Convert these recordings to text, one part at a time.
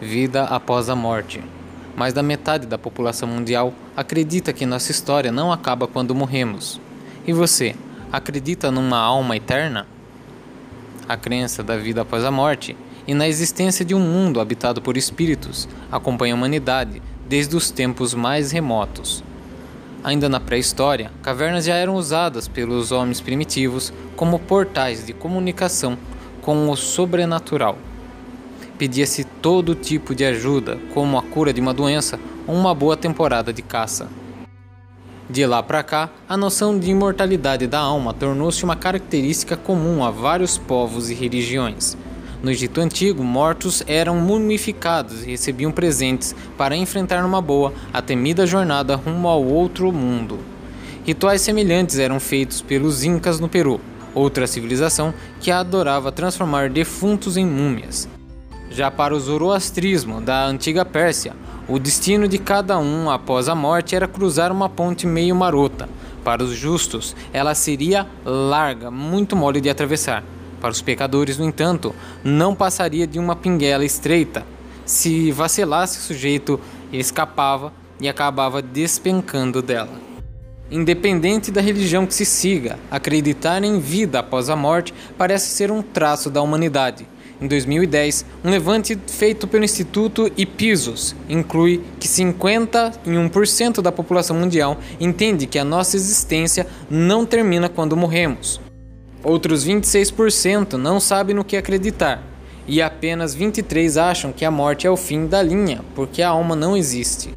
vida após a morte. Mais da metade da população mundial acredita que nossa história não acaba quando morremos. E você, acredita numa alma eterna? A crença da vida após a morte e na existência de um mundo habitado por espíritos acompanha a humanidade desde os tempos mais remotos. Ainda na pré-história, cavernas já eram usadas pelos homens primitivos como portais de comunicação com o sobrenatural pedia-se todo tipo de ajuda, como a cura de uma doença ou uma boa temporada de caça. De lá para cá, a noção de imortalidade da alma tornou-se uma característica comum a vários povos e religiões. No Egito Antigo, mortos eram mumificados e recebiam presentes para enfrentar numa boa a temida jornada rumo ao outro mundo. Rituais semelhantes eram feitos pelos Incas no Peru, outra civilização que adorava transformar defuntos em múmias. Já para o zoroastrismo da antiga Pérsia, o destino de cada um após a morte era cruzar uma ponte meio marota. Para os justos, ela seria larga, muito mole de atravessar. Para os pecadores, no entanto, não passaria de uma pinguela estreita. Se vacilasse, o sujeito escapava e acabava despencando dela. Independente da religião que se siga, acreditar em vida após a morte parece ser um traço da humanidade em 2010, um levante feito pelo Instituto Ipsos inclui que 51% da população mundial entende que a nossa existência não termina quando morremos. Outros 26% não sabem no que acreditar, e apenas 23% acham que a morte é o fim da linha, porque a alma não existe.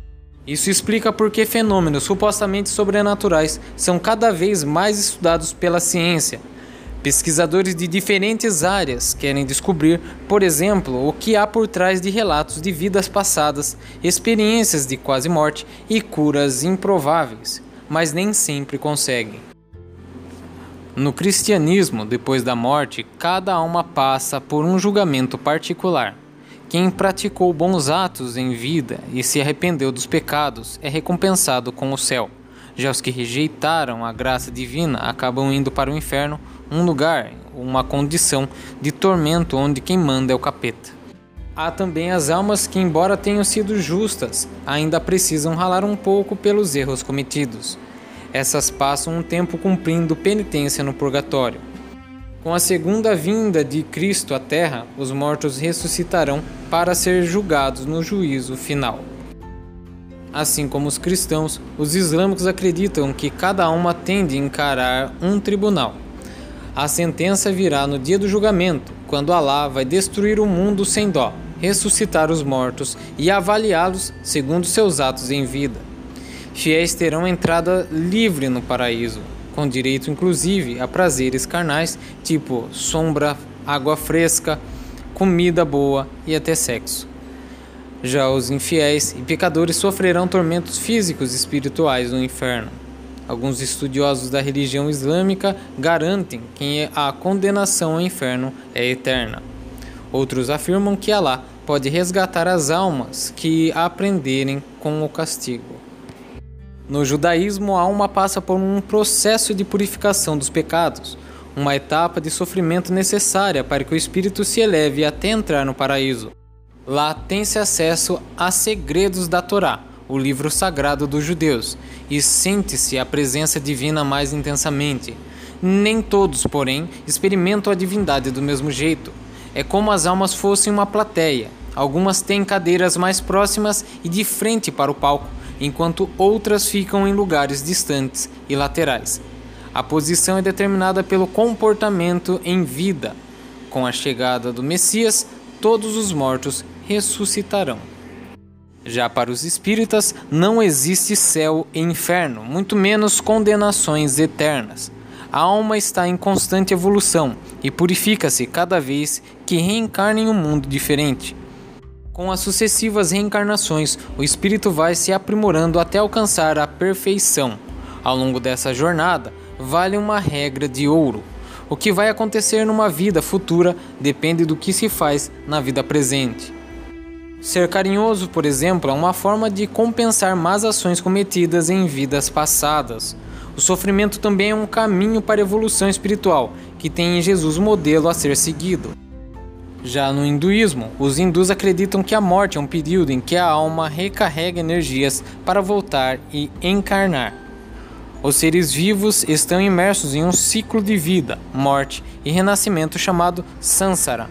Isso explica por que fenômenos supostamente sobrenaturais são cada vez mais estudados pela ciência Pesquisadores de diferentes áreas querem descobrir, por exemplo, o que há por trás de relatos de vidas passadas, experiências de quase morte e curas improváveis, mas nem sempre conseguem. No cristianismo, depois da morte, cada alma passa por um julgamento particular. Quem praticou bons atos em vida e se arrependeu dos pecados é recompensado com o céu. Já os que rejeitaram a graça divina acabam indo para o inferno, um lugar, uma condição de tormento onde quem manda é o capeta. Há também as almas que, embora tenham sido justas, ainda precisam ralar um pouco pelos erros cometidos. Essas passam um tempo cumprindo penitência no purgatório. Com a segunda vinda de Cristo à Terra, os mortos ressuscitarão para ser julgados no juízo final. Assim como os cristãos, os islâmicos acreditam que cada alma tende a encarar um tribunal. A sentença virá no dia do julgamento, quando Alá vai destruir o mundo sem dó, ressuscitar os mortos e avaliá-los segundo seus atos em vida. Fiéis terão entrada livre no paraíso, com direito inclusive a prazeres carnais, tipo sombra, água fresca, comida boa e até sexo. Já os infiéis e pecadores sofrerão tormentos físicos e espirituais no inferno. Alguns estudiosos da religião islâmica garantem que a condenação ao inferno é eterna. Outros afirmam que Alá pode resgatar as almas que aprenderem com o castigo. No judaísmo, a alma passa por um processo de purificação dos pecados, uma etapa de sofrimento necessária para que o espírito se eleve até entrar no paraíso. Lá tem-se acesso a segredos da Torá, o livro sagrado dos judeus, e sente-se a presença divina mais intensamente. Nem todos, porém, experimentam a divindade do mesmo jeito. É como as almas fossem uma plateia. Algumas têm cadeiras mais próximas e de frente para o palco, enquanto outras ficam em lugares distantes e laterais. A posição é determinada pelo comportamento em vida. Com a chegada do Messias, todos os mortos ressuscitarão. Já para os espíritas, não existe céu e inferno, muito menos condenações eternas. A alma está em constante evolução e purifica-se cada vez que reencarna em um mundo diferente. Com as sucessivas reencarnações, o espírito vai se aprimorando até alcançar a perfeição. Ao longo dessa jornada, vale uma regra de ouro. O que vai acontecer numa vida futura depende do que se faz na vida presente. Ser carinhoso, por exemplo, é uma forma de compensar más ações cometidas em vidas passadas. O sofrimento também é um caminho para a evolução espiritual, que tem em Jesus modelo a ser seguido. Já no hinduísmo, os hindus acreditam que a morte é um período em que a alma recarrega energias para voltar e encarnar. Os seres vivos estão imersos em um ciclo de vida, morte e renascimento chamado Sansara,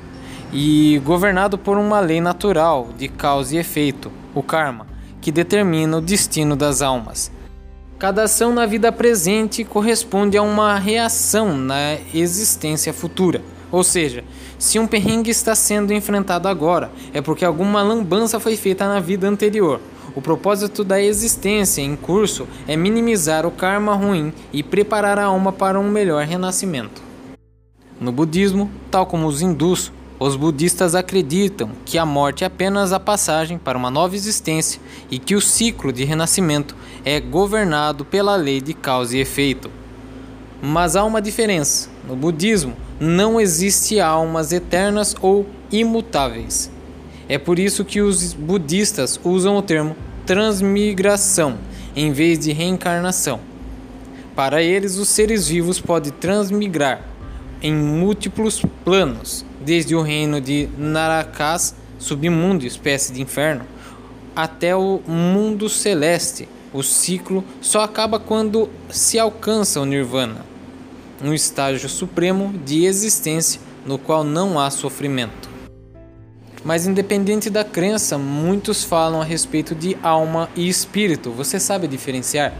e governado por uma lei natural de causa e efeito, o karma, que determina o destino das almas. Cada ação na vida presente corresponde a uma reação na existência futura. Ou seja, se um perrengue está sendo enfrentado agora, é porque alguma lambança foi feita na vida anterior. O propósito da existência em curso é minimizar o karma ruim e preparar a alma para um melhor renascimento. No budismo, tal como os hindus, os budistas acreditam que a morte é apenas a passagem para uma nova existência e que o ciclo de renascimento é governado pela lei de causa e efeito. Mas há uma diferença. No budismo, não existe almas eternas ou imutáveis. É por isso que os budistas usam o termo transmigração em vez de reencarnação. Para eles, os seres vivos podem transmigrar em múltiplos planos, desde o reino de Narakas, submundo, espécie de inferno, até o mundo celeste. O ciclo só acaba quando se alcança o nirvana um estágio supremo de existência no qual não há sofrimento. Mas independente da crença, muitos falam a respeito de alma e espírito. Você sabe diferenciar?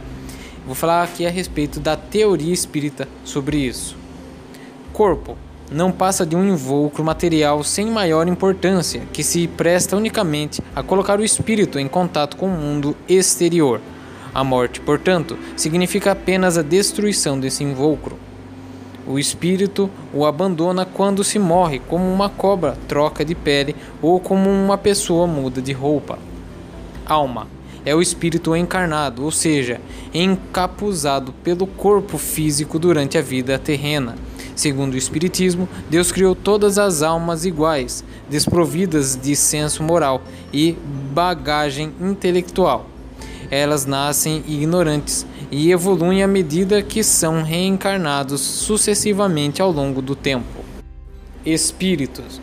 Vou falar aqui a respeito da teoria espírita sobre isso. Corpo não passa de um invólucro material sem maior importância, que se presta unicamente a colocar o espírito em contato com o mundo exterior. A morte, portanto, significa apenas a destruição desse invólucro. O espírito o abandona quando se morre, como uma cobra troca de pele ou como uma pessoa muda de roupa. Alma é o espírito encarnado, ou seja, encapuzado pelo corpo físico durante a vida terrena. Segundo o Espiritismo, Deus criou todas as almas iguais, desprovidas de senso moral e bagagem intelectual. Elas nascem ignorantes e evoluem à medida que são reencarnados sucessivamente ao longo do tempo. Espíritos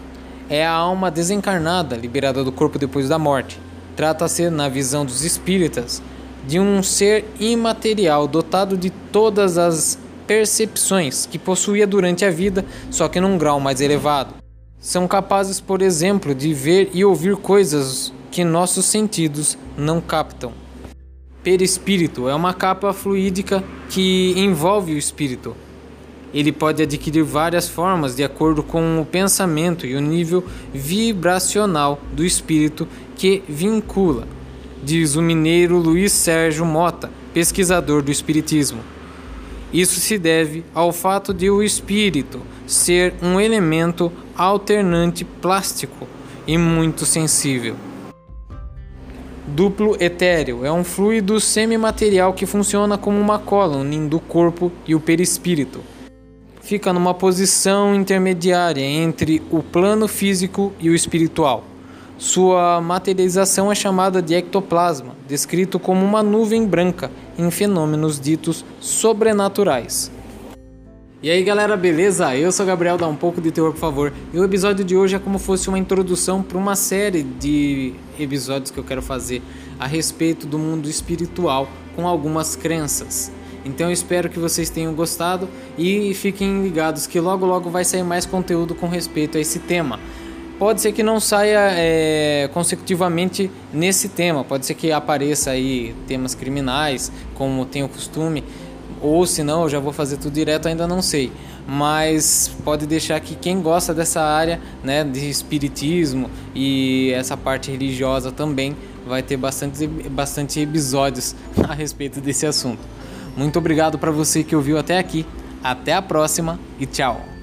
é a alma desencarnada liberada do corpo depois da morte. Trata-se, na visão dos espíritas, de um ser imaterial dotado de todas as percepções que possuía durante a vida, só que num grau mais elevado. São capazes, por exemplo, de ver e ouvir coisas que nossos sentidos não captam perispírito é uma capa fluídica que envolve o espírito. Ele pode adquirir várias formas de acordo com o pensamento e o nível vibracional do espírito que vincula, diz o mineiro Luiz Sérgio Mota, pesquisador do espiritismo. Isso se deve ao fato de o espírito ser um elemento alternante plástico e muito sensível. Duplo etéreo é um fluido semimaterial que funciona como uma cola unindo o corpo e o perispírito. Fica numa posição intermediária entre o plano físico e o espiritual. Sua materialização é chamada de ectoplasma, descrito como uma nuvem branca em fenômenos ditos sobrenaturais. E aí galera, beleza? Eu sou o Gabriel, dá um pouco de terror por favor. E o episódio de hoje é como fosse uma introdução para uma série de episódios que eu quero fazer a respeito do mundo espiritual com algumas crenças. Então eu espero que vocês tenham gostado e fiquem ligados que logo logo vai sair mais conteúdo com respeito a esse tema. Pode ser que não saia é, consecutivamente nesse tema, pode ser que apareça aí temas criminais, como tem o costume ou se não, eu já vou fazer tudo direto, ainda não sei. Mas pode deixar que quem gosta dessa área, né, de espiritismo e essa parte religiosa também vai ter bastante, bastante episódios a respeito desse assunto. Muito obrigado para você que ouviu até aqui. Até a próxima e tchau.